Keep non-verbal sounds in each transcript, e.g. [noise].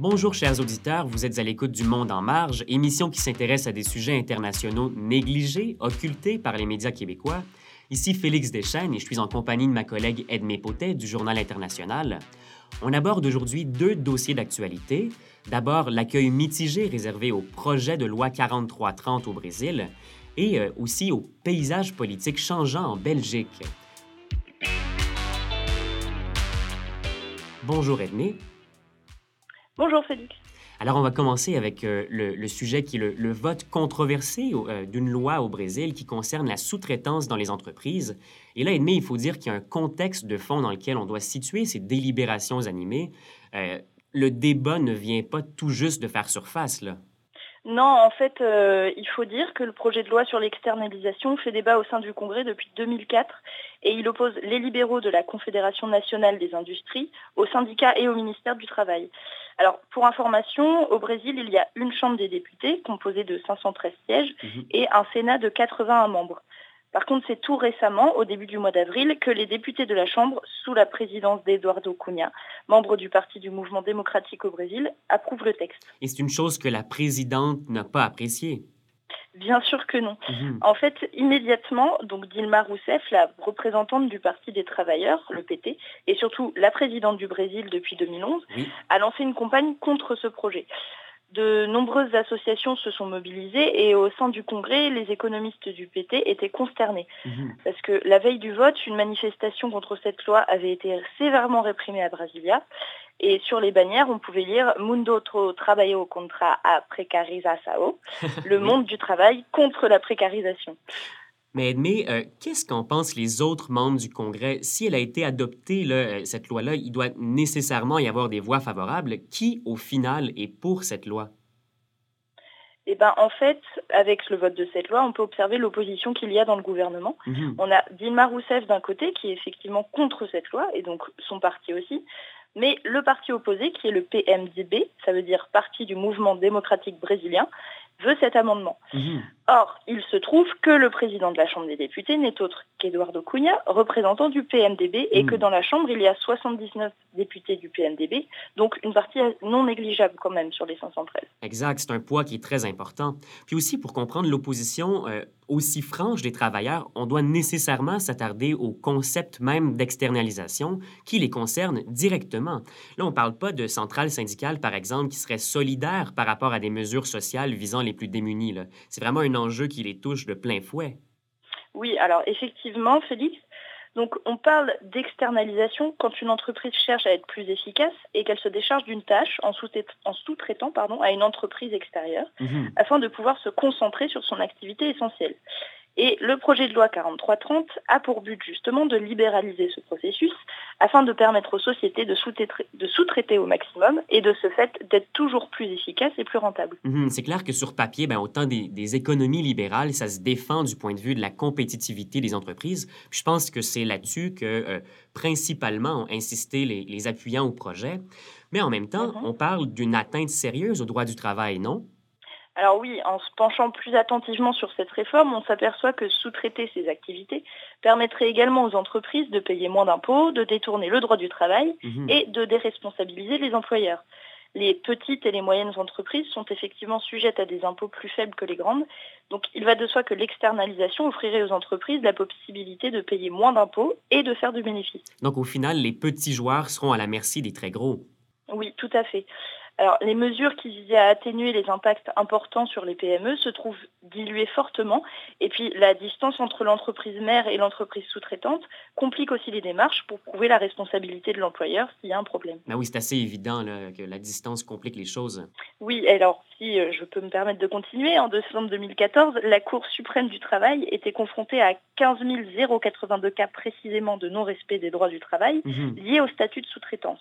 Bonjour chers auditeurs, vous êtes à l'écoute du Monde en marge, émission qui s'intéresse à des sujets internationaux négligés, occultés par les médias québécois. Ici Félix Deschênes et je suis en compagnie de ma collègue Edmé Potet du Journal international. On aborde aujourd'hui deux dossiers d'actualité. D'abord, l'accueil mitigé réservé au projet de loi 4330 au Brésil et euh, aussi au paysage politique changeant en Belgique. Bonjour Edmé. Bonjour Félix. Alors, on va commencer avec euh, le, sujet qui est le, vote controversé euh, d'une loi au Brésil qui concerne la sous-traitance dans les entreprises. Et là, Edmé, il faut dire qu'il y a un contexte de fond dans lequel on doit situer ces délibérations animées. Euh, le débat ne vient pas tout juste de faire surface, là. Non, en fait, il faut dire que le projet de loi sur l'externalisation fait débat au sein du Congrès depuis 2004 et il oppose les libéraux de la Confédération nationale des industries aux syndicats et au ministère du Travail. Alors, pour information, au Brésil, il y a une Chambre des députés composée de 513 sièges mhm. et un Sénat de 81 membres. Par contre, c'est tout récemment, au début du mois d'avril, que les députés de la Chambre, sous la présidence d'Eduardo Cunha, membre du Parti du Mouvement démocratique au Brésil, approuvent le texte. Et c'est une chose que la présidente n'a pas appréciée. Bien sûr que non. Mhm. En fait, immédiatement, donc Dilma Rousseff, la représentante du Parti des travailleurs, le PT, et surtout la présidente du Brésil depuis 2011, a lancé une campagne contre ce projet. De nombreuses associations se sont mobilisées et au sein du Congrès, les économistes du PT étaient consternés. Mhm. Parce que la veille du vote, une manifestation contre cette loi avait été sévèrement réprimée à Brasilia et sur les bannières, on pouvait lire Mundo trabalho contra a precarização, [laughs] le monde du travail contre la précarisation. Mais Edmé, euh, qu'est-ce qu'en pensent les autres membres du Congrès? Si elle a été adoptée, euh, cette loi-là, il doit nécessairement y avoir des voix favorables. Qui, au final, est pour cette loi? Eh ben, en fait, avec le vote de cette loi, on peut observer l'opposition qu'il y a dans le gouvernement. Mhm. On a Dilma Rousseff d'un côté, qui est effectivement contre cette loi, et donc son parti aussi, mais le parti opposé, qui est le PMDB, ça veut dire Parti du mouvement démocratique brésilien, veut cet amendement. Mhm. Or, il se trouve que le président de la Chambre des députés n'est autre qu'Eduardo Cunha, représentant du PMDB, et que mhm. dans la Chambre, il y a 79 députés du PMDB, donc une partie non négligeable quand même sur les 513. Exact, c'est un poids qui est très important. Puis aussi, pour comprendre l'opposition euh, aussi franche des travailleurs, on doit nécessairement s'attarder au concept même d'externalisation qui les concerne directement. Là, on ne parle pas de centrales syndicales, par exemple, qui seraient solidaires par rapport à des mesures sociales visant les plus démunis. C'est vraiment un enjeu qui les touche de plein fouet. Oui, alors effectivement, Félix, donc on parle d'externalisation quand une entreprise cherche à être plus efficace et qu'elle se décharge d'une tâche en sous-traitant à une entreprise extérieure mhm. afin de pouvoir se concentrer sur son activité essentielle. Et le projet de loi 4330 a pour but justement de libéraliser ce processus afin de permettre aux sociétés de sous-traiter au maximum et de ce fait d'être toujours plus efficaces et plus rentables. Mhm, c'est clair que sur papier, ben, autant des, économies libérales, ça se défend du point de vue de la compétitivité des entreprises. je pense que c'est là-dessus que euh, principalement ont insisté les, les, appuyants au projet. Mais en même temps, mhm. on parle d'une atteinte sérieuse au droit du travail, non? Alors oui, en se penchant plus attentivement sur cette réforme, on s'aperçoit que sous-traiter ces activités permettrait également aux entreprises de payer moins d'impôts, de détourner le droit du travail mhm. et de déresponsabiliser les employeurs. Les petites et les moyennes entreprises sont effectivement sujettes à des impôts plus faibles que les grandes, donc il va de soi que l'externalisation offrirait aux entreprises la possibilité de payer moins d'impôts et de faire du bénéfice. Donc au final, les petits joueurs seront à la merci des très gros. Oui, tout à fait. Alors, les mesures qui visaient à atténuer les impacts importants sur les PME se trouvent diluées fortement. Et puis, la distance entre l'entreprise mère et l'entreprise sous-traitante complique aussi les démarches pour prouver la responsabilité de l'employeur s'il y a un problème. Ah oui, c'est assez évident que la distance complique les choses. Oui, alors, si euh, je peux me permettre de continuer, en décembre 2014, la Cour suprême du travail était confrontée à 15 082 cas précisément de non-respect des droits du travail mhm. liés au statut de sous-traitance.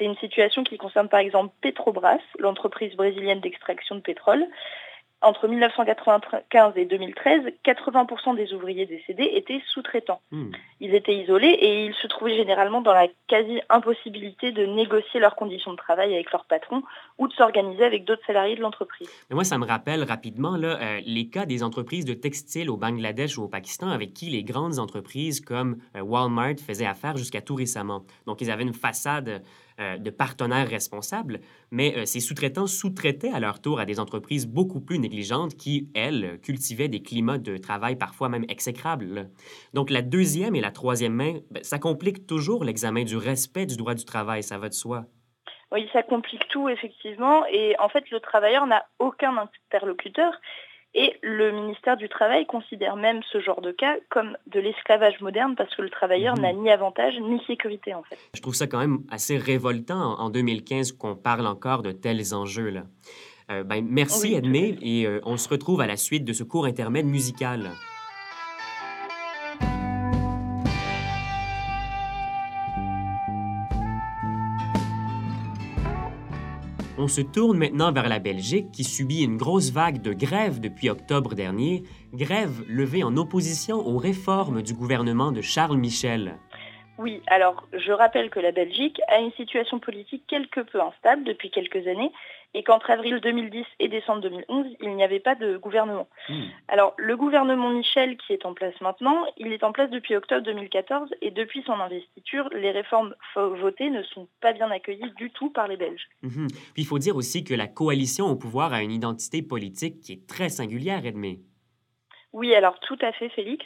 C'est une situation qui concerne par exemple Petrobras, l'entreprise brésilienne d'extraction de pétrole. Entre 1995 et 2013, 80% des ouvriers décédés étaient sous-traitants. Hmm. Ils étaient isolés et ils se trouvaient généralement dans la quasi-impossibilité de négocier leurs conditions de travail avec leur patron ou de s'organiser avec d'autres salariés de l'entreprise. moi, ça me rappelle rapidement là, euh, les cas des entreprises de textile au Bangladesh ou au Pakistan avec qui les grandes entreprises comme euh, Walmart faisaient affaire jusqu'à tout récemment. Donc, ils avaient une façade euh, de partenaires responsables, mais euh, ces sous-traitants sous-traitaient à leur tour à des entreprises beaucoup plus qui, elles, cultivaient des climats de travail parfois même exécrables. Donc la deuxième et la troisième main, ben, ça complique toujours l'examen du respect du droit du travail, ça va de soi. Oui, ça complique tout, effectivement. Et en fait, le travailleur n'a aucun interlocuteur. Et le ministère du Travail considère même ce genre de cas comme de l'esclavage moderne parce que le travailleur mhm. n'a ni avantage ni sécurité en fait. Je trouve ça quand même assez révoltant en 2015 qu'on parle encore de tels enjeux-là. Euh, ben, merci Edmé et euh, on se retrouve à la suite de ce cours intermède musical. On se tourne maintenant vers la Belgique qui subit une grosse vague de grèves depuis octobre dernier, grève levée en opposition aux réformes du gouvernement de Charles Michel. Oui, alors je rappelle que la Belgique a une situation politique quelque peu instable depuis quelques années et qu'entre avril 2010 et décembre 2011, il n'y avait pas de gouvernement. Hmm. Alors le gouvernement Michel qui est en place maintenant, il est en place depuis octobre 2014 et depuis son investiture, les réformes votées ne sont pas bien accueillies du tout par les Belges. Mhm. Puis il faut dire aussi que la coalition au pouvoir a une identité politique qui est très singulière, Edmé. Oui, alors tout à fait, Félix.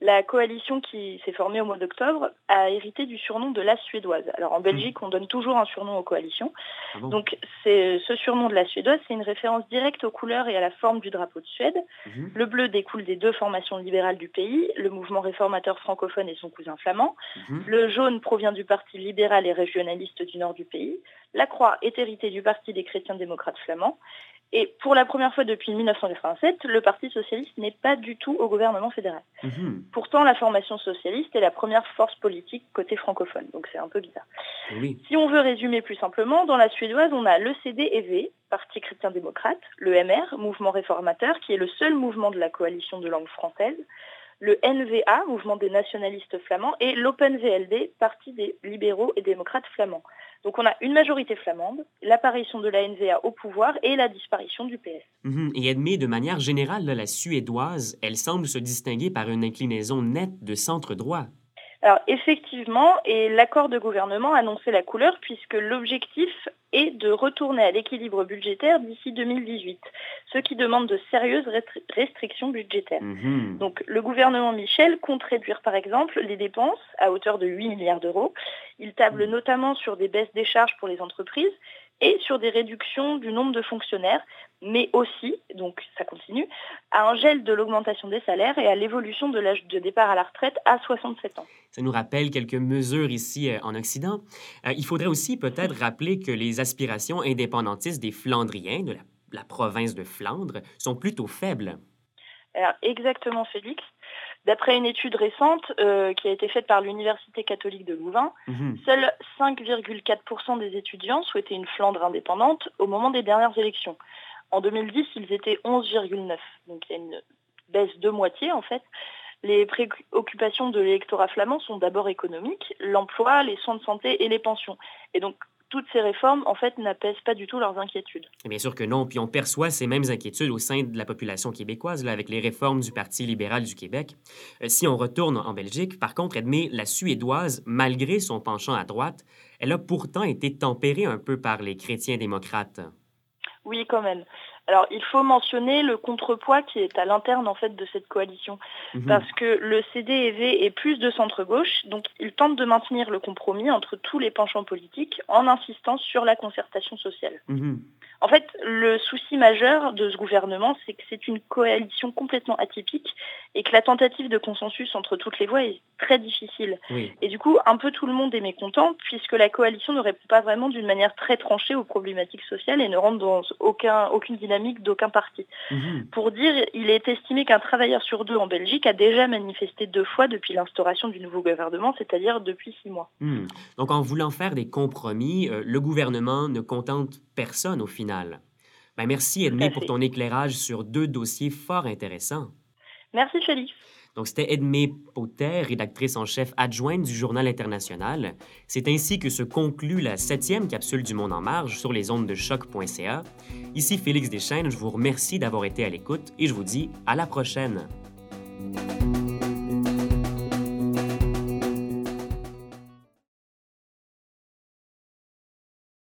La coalition qui s'est formée au mois d'octobre a hérité du surnom de la Suédoise. Alors en Belgique, on donne toujours un surnom aux coalitions. Ah Donc c'est ce surnom de la Suédoise, c'est une référence directe aux couleurs et à la forme du drapeau de Suède. Mhm. Le bleu découle des deux formations libérales du pays, le mouvement réformateur francophone et son cousin flamand. Mhm. Le jaune provient du parti libéral et régionaliste du nord du pays. La croix est héritée du parti des chrétiens démocrates flamands. Et pour la première fois depuis 1987, le Parti socialiste n'est pas du tout au gouvernement fédéral. Mhm. Pourtant, la formation socialiste est la première force politique côté francophone, donc c'est un peu bizarre. Si on veut résumer plus simplement, dans la suédoise, on a le CDEV, Parti chrétien-démocrate, le MR, Mouvement réformateur, qui est le seul mouvement de la coalition de langue française, le NVA, Mouvement des nationalistes flamands, et l'OpenVLD, Parti des libéraux et démocrates flamands. Donc on a une majorité flamande, l'apparition de la NVA au pouvoir et la disparition du PS. Mhm. Et admis de manière générale, la suédoise, elle semble se distinguer par une inclinaison nette de centre droit. Alors effectivement, et l'accord de gouvernement annonçait la couleur puisque l'objectif est de retourner à l'équilibre budgétaire d'ici 2018, ce qui demande de sérieuses restrictions budgétaires. Mhm. Donc le gouvernement Michel compte réduire par exemple les dépenses à hauteur de 8 milliards d'euros. Il table mhm. notamment sur des baisses des charges pour les entreprises et sur des réductions du nombre de fonctionnaires, mais aussi, donc ça continue, à un gel de l'augmentation des salaires et à l'évolution de l'âge de départ à la retraite à 67 ans. Ça nous rappelle quelques mesures ici euh, en Occident. Euh, il faudrait aussi peut-être rappeler que les aspirations indépendantistes des Flandriens, de la province de Flandre, sont plutôt faibles. Alors, exactement, Félix. D'après une étude récente euh, qui a été faite par l'Université catholique de Louvain, mhm. seuls 5,4% des étudiants souhaitaient une Flandre indépendante au moment des dernières élections. En 2010, ils étaient 11,9. Donc il y a une baisse de moitié en fait. Les préoccupations de l'électorat flamand sont d'abord économiques, l'emploi, les soins de santé et les pensions. Et donc toutes ces réformes, en fait, n'apaisent pas du tout leurs inquiétudes. Bien sûr que non. Puis on perçoit ces mêmes inquiétudes au sein de la population québécoise, là, avec les réformes du Parti libéral du Québec. Euh, si on retourne en Belgique, par contre, admet la Suédoise, malgré son penchant à droite, elle a pourtant été tempérée un peu par les chrétiens démocrates. Oui, quand même. Alors, il faut mentionner le contrepoids qui est à l'interne en fait de cette coalition, mhm. parce que le CDEV est plus de centre-gauche, donc il tente de maintenir le compromis entre tous les penchants politiques en insistant sur la concertation sociale. Mhm. En fait, le souci majeur de ce gouvernement, c'est que c'est une coalition complètement atypique et que la tentative de consensus entre toutes les voix est très difficile. Et du coup, un peu tout le monde est mécontent puisque la coalition ne répond pas vraiment d'une manière très tranchée aux problématiques sociales et ne rentre dans aucun, aucune dynamique d'aucun parti. Mhm. Pour dire, il est estimé qu'un travailleur sur deux en Belgique a déjà manifesté deux fois depuis l'instauration du nouveau gouvernement, c'est-à-dire depuis six mois. Mhm. Donc en voulant faire des compromis, euh, le gouvernement ne contente personne au final. Ben, merci, Edmé, pour ton éclairage sur deux dossiers fort intéressants. Merci, Félix. Donc, c'était Edmé Potter, rédactrice en chef adjointe du Journal international. C'est ainsi que se conclut la septième capsule du Monde en marge sur les ondes de choc.ca. Ici Félix Deschênes, je vous remercie d'avoir été à l'écoute et je vous dis à la prochaine.